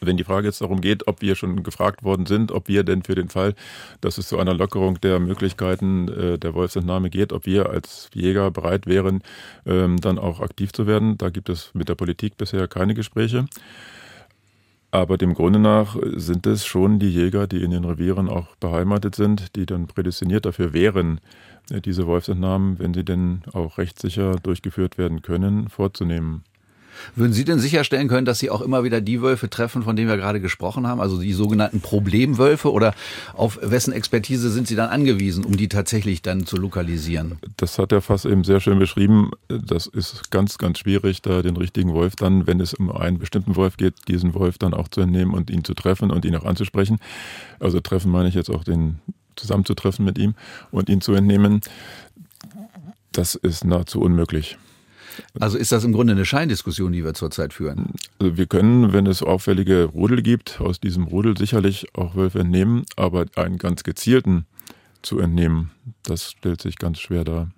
Wenn die Frage jetzt darum geht, ob wir schon gefragt worden sind, ob wir denn für den Fall, dass es zu einer Lockerung der Möglichkeiten äh, der Wolfsentnahme geht, ob wir als Jäger bereit wären, ähm, dann auch aktiv zu werden, da gibt es mit der Politik bisher keine Gespräche. Aber dem Grunde nach sind es schon die Jäger, die in den Revieren auch beheimatet sind, die dann prädestiniert dafür wären, äh, diese Wolfsentnahmen, wenn sie denn auch rechtssicher durchgeführt werden können, vorzunehmen. Würden Sie denn sicherstellen können, dass Sie auch immer wieder die Wölfe treffen, von denen wir gerade gesprochen haben, also die sogenannten Problemwölfe? Oder auf wessen Expertise sind Sie dann angewiesen, um die tatsächlich dann zu lokalisieren? Das hat der Fass eben sehr schön beschrieben. Das ist ganz, ganz schwierig, da den richtigen Wolf dann, wenn es um einen bestimmten Wolf geht, diesen Wolf dann auch zu entnehmen und ihn zu treffen und ihn auch anzusprechen. Also treffen meine ich jetzt auch den zusammenzutreffen mit ihm und ihn zu entnehmen. Das ist nahezu unmöglich. Also ist das im Grunde eine Scheindiskussion, die wir zurzeit führen? Also wir können, wenn es auffällige Rudel gibt, aus diesem Rudel sicherlich auch Wölfe entnehmen, aber einen ganz gezielten zu entnehmen, das stellt sich ganz schwer dar.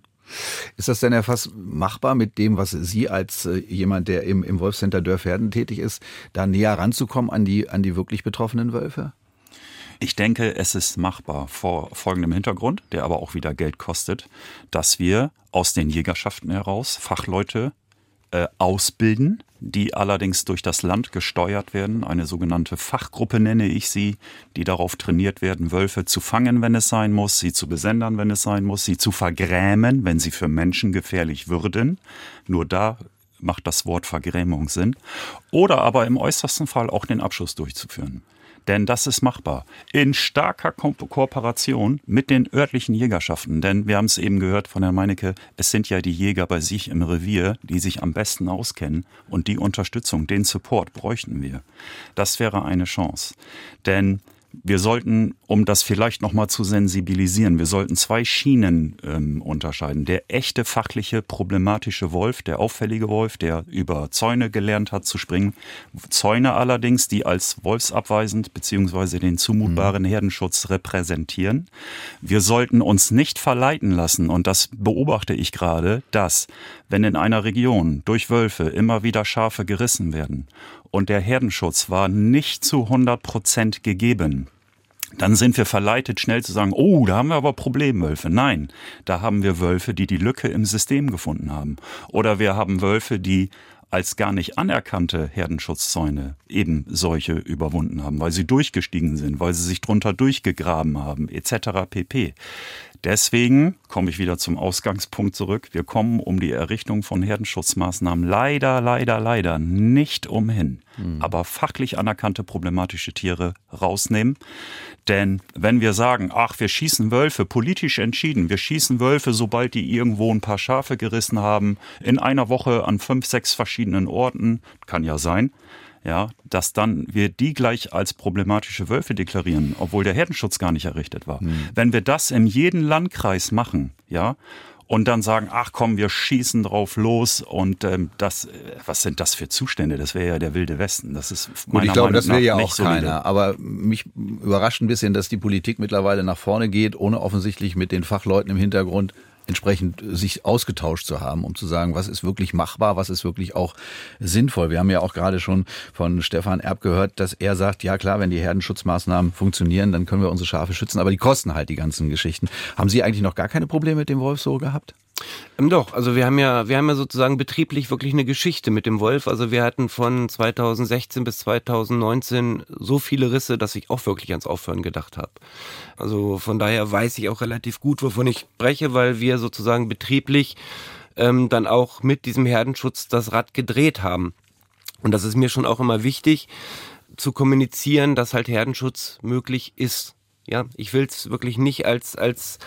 Ist das denn erfasst machbar mit dem, was Sie als äh, jemand, der im, im Wolfscenter Dörferden tätig ist, da näher ranzukommen an die, an die wirklich betroffenen Wölfe? Ich denke, es ist machbar vor folgendem Hintergrund, der aber auch wieder Geld kostet, dass wir aus den Jägerschaften heraus Fachleute äh, ausbilden, die allerdings durch das Land gesteuert werden. Eine sogenannte Fachgruppe nenne ich sie, die darauf trainiert werden, Wölfe zu fangen, wenn es sein muss, sie zu besendern, wenn es sein muss, sie zu vergrämen, wenn sie für Menschen gefährlich würden. Nur da macht das Wort Vergrämung Sinn. Oder aber im äußersten Fall auch den Abschuss durchzuführen. Denn das ist machbar. In starker Ko Kooperation mit den örtlichen Jägerschaften. Denn wir haben es eben gehört von Herrn Meinecke, es sind ja die Jäger bei sich im Revier, die sich am besten auskennen. Und die Unterstützung, den Support bräuchten wir. Das wäre eine Chance. Denn wir sollten, um das vielleicht nochmal zu sensibilisieren, wir sollten zwei Schienen ähm, unterscheiden. Der echte fachliche, problematische Wolf, der auffällige Wolf, der über Zäune gelernt hat zu springen. Zäune allerdings, die als wolfsabweisend beziehungsweise den zumutbaren mhm. Herdenschutz repräsentieren. Wir sollten uns nicht verleiten lassen, und das beobachte ich gerade, dass, wenn in einer Region durch Wölfe immer wieder Schafe gerissen werden und der Herdenschutz war nicht zu 100 Prozent gegeben, dann sind wir verleitet, schnell zu sagen, oh, da haben wir aber Problemwölfe. Nein, da haben wir Wölfe, die die Lücke im System gefunden haben. Oder wir haben Wölfe, die als gar nicht anerkannte Herdenschutzzäune eben solche überwunden haben, weil sie durchgestiegen sind, weil sie sich drunter durchgegraben haben, etc. pp. Deswegen komme ich wieder zum Ausgangspunkt zurück. Wir kommen um die Errichtung von Herdenschutzmaßnahmen leider, leider, leider nicht umhin. Mhm. Aber fachlich anerkannte problematische Tiere rausnehmen. Denn wenn wir sagen, ach, wir schießen Wölfe, politisch entschieden, wir schießen Wölfe, sobald die irgendwo ein paar Schafe gerissen haben, in einer Woche an fünf, sechs verschiedenen Orten, kann ja sein, ja, dass dann wir die gleich als problematische Wölfe deklarieren, obwohl der Herdenschutz gar nicht errichtet war. Mhm. Wenn wir das in jedem Landkreis machen, ja, und dann sagen, ach komm, wir schießen drauf los und ähm, das, äh, was sind das für Zustände? Das wäre ja der wilde Westen. Das ist meiner Gut, ich glaube, Meinung das will ja auch keiner. Aber mich überrascht ein bisschen, dass die Politik mittlerweile nach vorne geht, ohne offensichtlich mit den Fachleuten im Hintergrund entsprechend sich ausgetauscht zu haben, um zu sagen, was ist wirklich machbar, was ist wirklich auch sinnvoll. Wir haben ja auch gerade schon von Stefan Erb gehört, dass er sagt, ja klar, wenn die Herdenschutzmaßnahmen funktionieren, dann können wir unsere Schafe schützen, aber die kosten halt die ganzen Geschichten. Haben Sie eigentlich noch gar keine Probleme mit dem Wolf so gehabt? Ähm, doch, also wir haben ja, wir haben ja sozusagen betrieblich wirklich eine Geschichte mit dem Wolf. Also wir hatten von 2016 bis 2019 so viele Risse, dass ich auch wirklich ans Aufhören gedacht habe. Also von daher weiß ich auch relativ gut, wovon ich spreche, weil wir sozusagen betrieblich ähm, dann auch mit diesem Herdenschutz das Rad gedreht haben. Und das ist mir schon auch immer wichtig zu kommunizieren, dass halt Herdenschutz möglich ist. Ja, ich will es wirklich nicht als als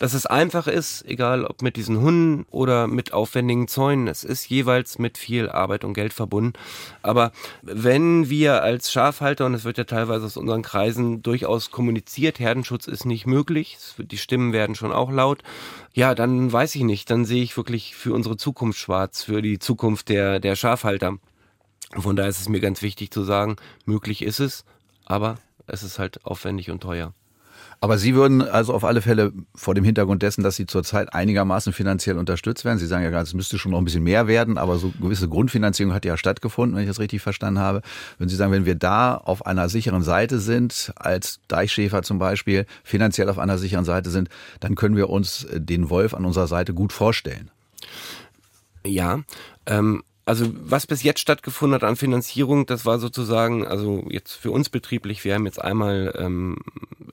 dass es einfach ist, egal ob mit diesen Hunden oder mit aufwendigen Zäunen. Es ist jeweils mit viel Arbeit und Geld verbunden. Aber wenn wir als Schafhalter, und es wird ja teilweise aus unseren Kreisen durchaus kommuniziert, Herdenschutz ist nicht möglich, die Stimmen werden schon auch laut, ja, dann weiß ich nicht, dann sehe ich wirklich für unsere Zukunft schwarz, für die Zukunft der, der Schafhalter. Von daher ist es mir ganz wichtig zu sagen, möglich ist es, aber es ist halt aufwendig und teuer. Aber Sie würden also auf alle Fälle vor dem Hintergrund dessen, dass Sie zurzeit einigermaßen finanziell unterstützt werden, Sie sagen ja gerade, es müsste schon noch ein bisschen mehr werden, aber so gewisse Grundfinanzierung hat ja stattgefunden, wenn ich das richtig verstanden habe. Würden Sie sagen, wenn wir da auf einer sicheren Seite sind, als Deichschäfer zum Beispiel, finanziell auf einer sicheren Seite sind, dann können wir uns den Wolf an unserer Seite gut vorstellen? Ja, ähm, also was bis jetzt stattgefunden hat an Finanzierung, das war sozusagen, also jetzt für uns betrieblich, wir haben jetzt einmal ähm,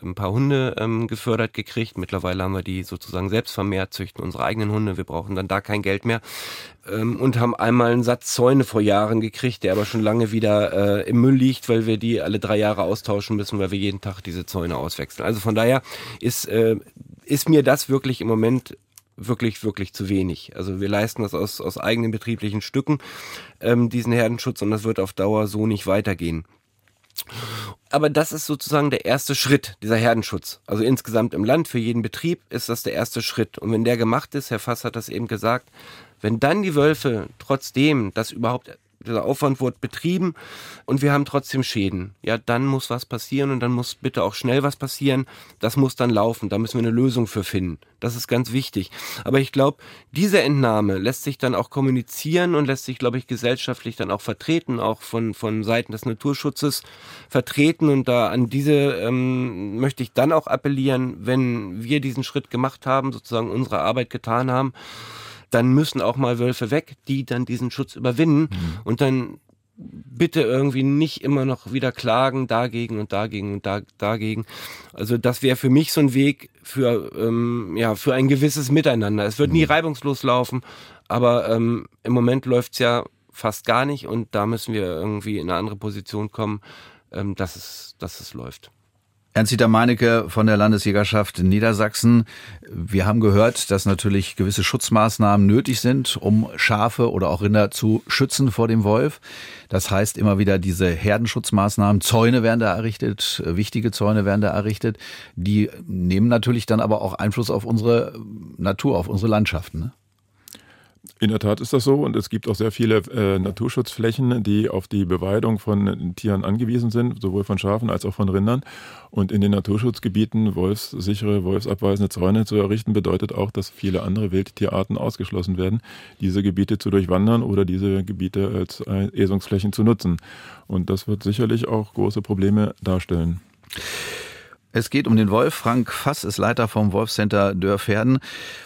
ein paar Hunde ähm, gefördert gekriegt. Mittlerweile haben wir die sozusagen selbst vermehrt, züchten unsere eigenen Hunde. Wir brauchen dann da kein Geld mehr. Ähm, und haben einmal einen Satz Zäune vor Jahren gekriegt, der aber schon lange wieder äh, im Müll liegt, weil wir die alle drei Jahre austauschen müssen, weil wir jeden Tag diese Zäune auswechseln. Also von daher ist, äh, ist mir das wirklich im Moment wirklich, wirklich zu wenig. Also wir leisten das aus, aus eigenen betrieblichen Stücken, ähm, diesen Herdenschutz, und das wird auf Dauer so nicht weitergehen. Aber das ist sozusagen der erste Schritt, dieser Herdenschutz. Also insgesamt im Land, für jeden Betrieb ist das der erste Schritt. Und wenn der gemacht ist, Herr Fass hat das eben gesagt, wenn dann die Wölfe trotzdem das überhaupt dieser Aufwand wurde betrieben und wir haben trotzdem Schäden. Ja, dann muss was passieren und dann muss bitte auch schnell was passieren. Das muss dann laufen. Da müssen wir eine Lösung für finden. Das ist ganz wichtig. Aber ich glaube, diese Entnahme lässt sich dann auch kommunizieren und lässt sich, glaube ich, gesellschaftlich dann auch vertreten, auch von, von Seiten des Naturschutzes vertreten. Und da an diese ähm, möchte ich dann auch appellieren, wenn wir diesen Schritt gemacht haben, sozusagen unsere Arbeit getan haben, dann müssen auch mal Wölfe weg, die dann diesen Schutz überwinden mhm. und dann bitte irgendwie nicht immer noch wieder klagen dagegen und dagegen und da, dagegen. Also das wäre für mich so ein Weg für ähm, ja für ein gewisses Miteinander. Es wird nie mhm. reibungslos laufen, aber ähm, im Moment läuft's ja fast gar nicht und da müssen wir irgendwie in eine andere Position kommen, ähm, dass es dass es läuft. Ernst-Dieter Meinecke von der Landesjägerschaft Niedersachsen. Wir haben gehört, dass natürlich gewisse Schutzmaßnahmen nötig sind, um Schafe oder auch Rinder zu schützen vor dem Wolf. Das heißt immer wieder diese Herdenschutzmaßnahmen. Zäune werden da errichtet, wichtige Zäune werden da errichtet. Die nehmen natürlich dann aber auch Einfluss auf unsere Natur, auf unsere Landschaften. Ne? In der Tat ist das so und es gibt auch sehr viele äh, Naturschutzflächen, die auf die Beweidung von Tieren angewiesen sind, sowohl von Schafen als auch von Rindern. Und in den Naturschutzgebieten wolfssichere, wolfsabweisende Zäune zu errichten, bedeutet auch, dass viele andere Wildtierarten ausgeschlossen werden, diese Gebiete zu durchwandern oder diese Gebiete als äh, Esungsflächen zu nutzen. Und das wird sicherlich auch große Probleme darstellen. Es geht um den Wolf. Frank Fass ist Leiter vom Wolfcenter Dörferden.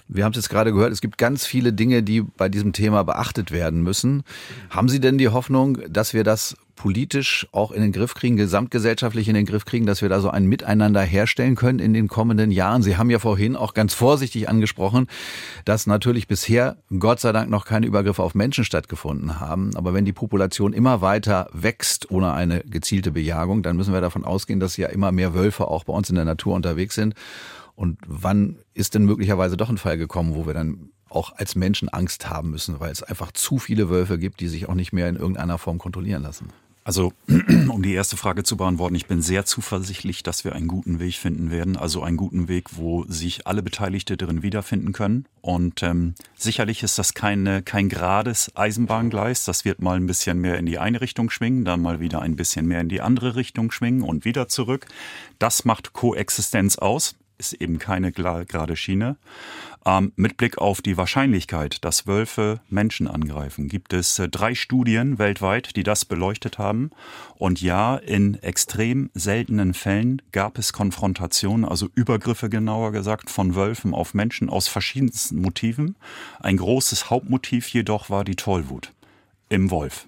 Wir haben es jetzt gerade gehört, es gibt ganz viele Dinge, die bei diesem Thema beachtet werden müssen. Haben Sie denn die Hoffnung, dass wir das politisch auch in den Griff kriegen, gesamtgesellschaftlich in den Griff kriegen, dass wir da so ein Miteinander herstellen können in den kommenden Jahren? Sie haben ja vorhin auch ganz vorsichtig angesprochen, dass natürlich bisher Gott sei Dank noch keine Übergriffe auf Menschen stattgefunden haben. Aber wenn die Population immer weiter wächst ohne eine gezielte Bejagung, dann müssen wir davon ausgehen, dass ja immer mehr Wölfe auch bei uns in der Natur unterwegs sind. Und wann ist denn möglicherweise doch ein Fall gekommen, wo wir dann auch als Menschen Angst haben müssen, weil es einfach zu viele Wölfe gibt, die sich auch nicht mehr in irgendeiner Form kontrollieren lassen? Also, um die erste Frage zu beantworten, ich bin sehr zuversichtlich, dass wir einen guten Weg finden werden. Also einen guten Weg, wo sich alle Beteiligte drin wiederfinden können. Und ähm, sicherlich ist das keine, kein gerades Eisenbahngleis. Das wird mal ein bisschen mehr in die eine Richtung schwingen, dann mal wieder ein bisschen mehr in die andere Richtung schwingen und wieder zurück. Das macht Koexistenz aus ist eben keine gerade Schiene. Ähm, mit Blick auf die Wahrscheinlichkeit, dass Wölfe Menschen angreifen, gibt es äh, drei Studien weltweit, die das beleuchtet haben. Und ja, in extrem seltenen Fällen gab es Konfrontationen, also Übergriffe genauer gesagt, von Wölfen auf Menschen aus verschiedensten Motiven. Ein großes Hauptmotiv jedoch war die Tollwut im Wolf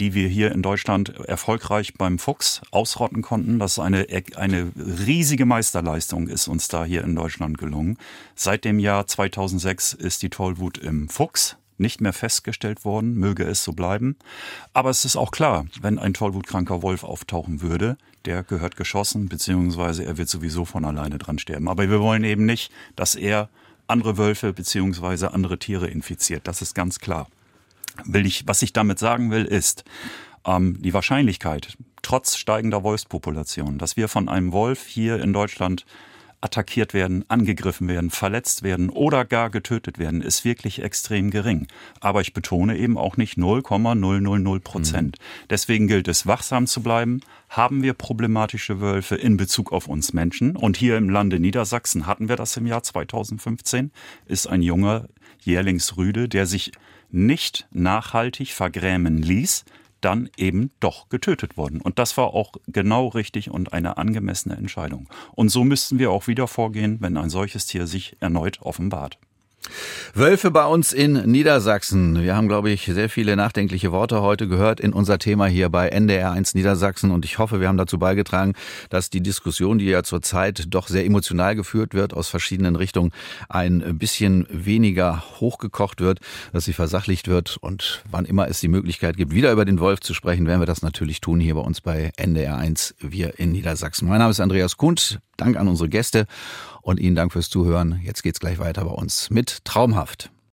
die wir hier in Deutschland erfolgreich beim Fuchs ausrotten konnten. Das ist eine, eine riesige Meisterleistung ist uns da hier in Deutschland gelungen. Seit dem Jahr 2006 ist die Tollwut im Fuchs nicht mehr festgestellt worden, möge es so bleiben. Aber es ist auch klar, wenn ein tollwutkranker Wolf auftauchen würde, der gehört geschossen, beziehungsweise er wird sowieso von alleine dran sterben. Aber wir wollen eben nicht, dass er andere Wölfe beziehungsweise andere Tiere infiziert. Das ist ganz klar will ich, was ich damit sagen will, ist, ähm, die Wahrscheinlichkeit, trotz steigender Wolfspopulation, dass wir von einem Wolf hier in Deutschland attackiert werden, angegriffen werden, verletzt werden oder gar getötet werden, ist wirklich extrem gering. Aber ich betone eben auch nicht 0,000 Prozent. Mhm. Deswegen gilt es, wachsam zu bleiben. Haben wir problematische Wölfe in Bezug auf uns Menschen? Und hier im Lande Niedersachsen hatten wir das im Jahr 2015, ist ein junger Jährlingsrüde, der sich nicht nachhaltig vergrämen ließ, dann eben doch getötet worden. Und das war auch genau richtig und eine angemessene Entscheidung. Und so müssten wir auch wieder vorgehen, wenn ein solches Tier sich erneut offenbart. Wölfe bei uns in Niedersachsen. Wir haben, glaube ich, sehr viele nachdenkliche Worte heute gehört in unser Thema hier bei NDR1 Niedersachsen. Und ich hoffe, wir haben dazu beigetragen, dass die Diskussion, die ja zurzeit doch sehr emotional geführt wird, aus verschiedenen Richtungen, ein bisschen weniger hochgekocht wird, dass sie versachlicht wird. Und wann immer es die Möglichkeit gibt, wieder über den Wolf zu sprechen, werden wir das natürlich tun hier bei uns bei NDR1, wir in Niedersachsen. Mein Name ist Andreas Kuhn. Dank an unsere Gäste und Ihnen Dank fürs Zuhören. Jetzt geht's gleich weiter bei uns mit Traumhaft.